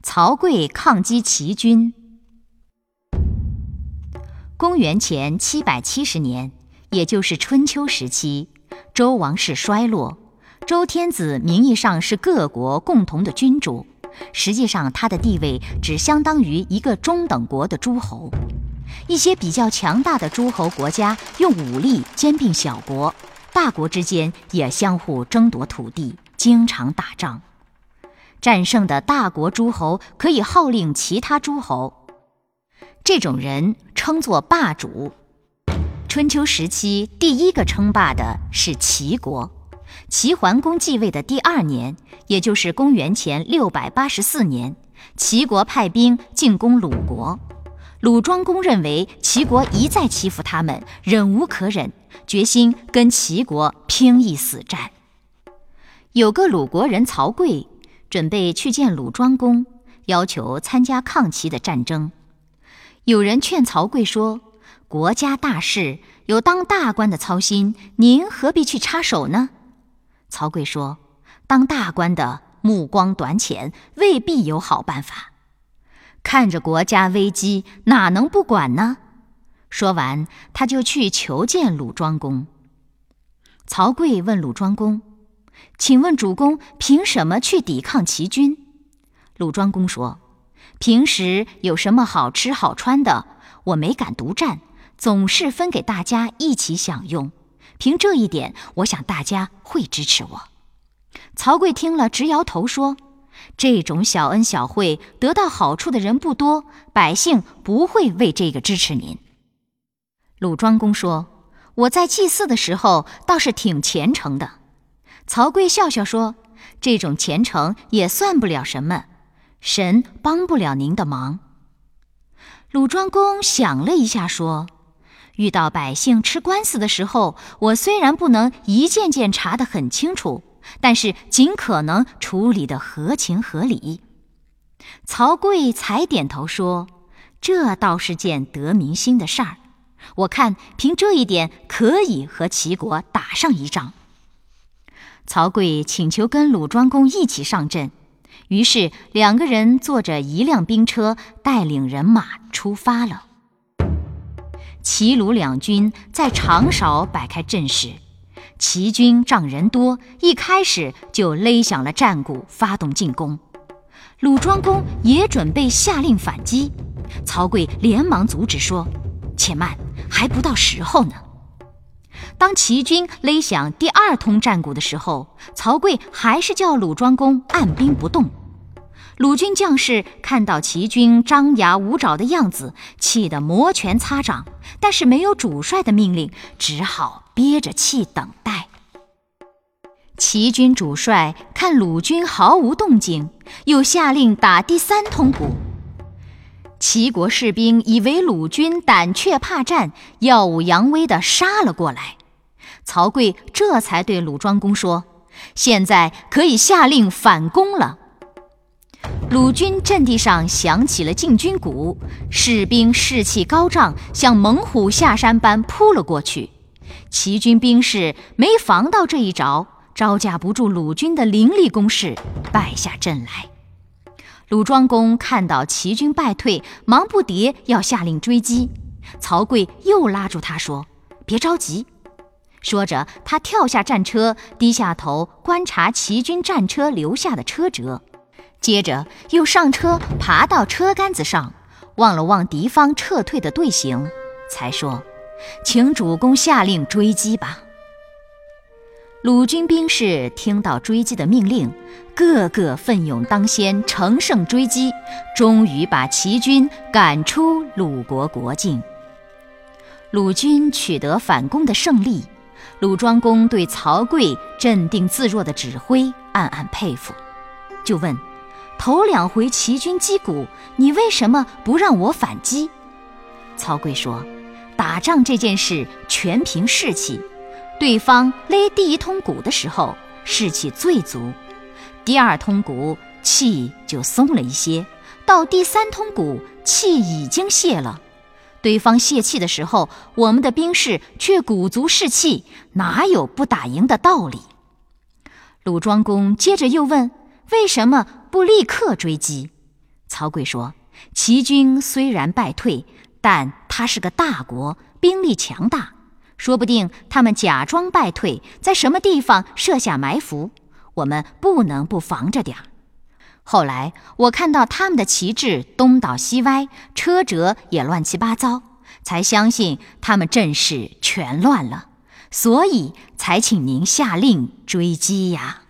曹刿抗击齐军。公元前七百七十年，也就是春秋时期，周王室衰落，周天子名义上是各国共同的君主，实际上他的地位只相当于一个中等国的诸侯。一些比较强大的诸侯国家用武力兼并小国，大国之间也相互争夺土地，经常打仗。战胜的大国诸侯可以号令其他诸侯，这种人称作霸主。春秋时期第一个称霸的是齐国，齐桓公继位的第二年，也就是公元前六百八十四年，齐国派兵进攻鲁国。鲁庄公认为齐国一再欺负他们，忍无可忍，决心跟齐国拼一死战。有个鲁国人曹刿。准备去见鲁庄公，要求参加抗齐的战争。有人劝曹刿说：“国家大事有当大官的操心，您何必去插手呢？”曹刿说：“当大官的目光短浅，未必有好办法。看着国家危机，哪能不管呢？”说完，他就去求见鲁庄公。曹刿问鲁庄公。请问主公凭什么去抵抗齐军？鲁庄公说：“平时有什么好吃好穿的，我没敢独占，总是分给大家一起享用。凭这一点，我想大家会支持我。”曹刿听了直摇头说：“这种小恩小惠得到好处的人不多，百姓不会为这个支持您。”鲁庄公说：“我在祭祀的时候倒是挺虔诚的。”曹刿笑笑说：“这种虔诚也算不了什么，神帮不了您的忙。”鲁庄公想了一下说：“遇到百姓吃官司的时候，我虽然不能一件件查得很清楚，但是尽可能处理得合情合理。”曹刿才点头说：“这倒是件得民心的事儿，我看凭这一点可以和齐国打上一仗。”曹刿请求跟鲁庄公一起上阵，于是两个人坐着一辆兵车，带领人马出发了。齐鲁两军在长勺摆开阵势，齐军仗人多，一开始就勒响了战鼓，发动进攻。鲁庄公也准备下令反击，曹刿连忙阻止说：“且慢，还不到时候呢。”当齐军勒响第二通战鼓的时候，曹刿还是叫鲁庄公按兵不动。鲁军将士看到齐军张牙舞爪的样子，气得摩拳擦掌，但是没有主帅的命令，只好憋着气等待。齐军主帅看鲁军毫无动静，又下令打第三通鼓。齐国士兵以为鲁军胆怯怕战，耀武扬威地杀了过来。曹刿这才对鲁庄公说：“现在可以下令反攻了。”鲁军阵地上响起了进军鼓，士兵士气高涨，像猛虎下山般扑了过去。齐军兵士没防到这一着，招架不住鲁军的凌厉攻势，败下阵来。鲁庄公看到齐军败退，忙不迭要下令追击。曹刿又拉住他说：“别着急。”说着，他跳下战车，低下头观察齐军战车留下的车辙，接着又上车，爬到车杆子上，望了望敌方撤退的队形，才说：“请主公下令追击吧。”鲁军兵士听到追击的命令，个个奋勇当先，乘胜追击，终于把齐军赶出鲁国国境。鲁军取得反攻的胜利。鲁庄公对曹刿镇定自若的指挥暗暗佩服，就问：“头两回齐军击鼓，你为什么不让我反击？”曹刿说：“打仗这件事全凭士气，对方勒第一通鼓的时候士气最足，第二通鼓气就松了一些，到第三通鼓气已经泄了。”对方泄气的时候，我们的兵士却鼓足士气，哪有不打赢的道理？鲁庄公接着又问：“为什么不立刻追击？”曹刿说：“齐军虽然败退，但他是个大国，兵力强大，说不定他们假装败退，在什么地方设下埋伏，我们不能不防着点儿。”后来我看到他们的旗帜东倒西歪，车辙也乱七八糟，才相信他们阵势全乱了，所以才请您下令追击呀。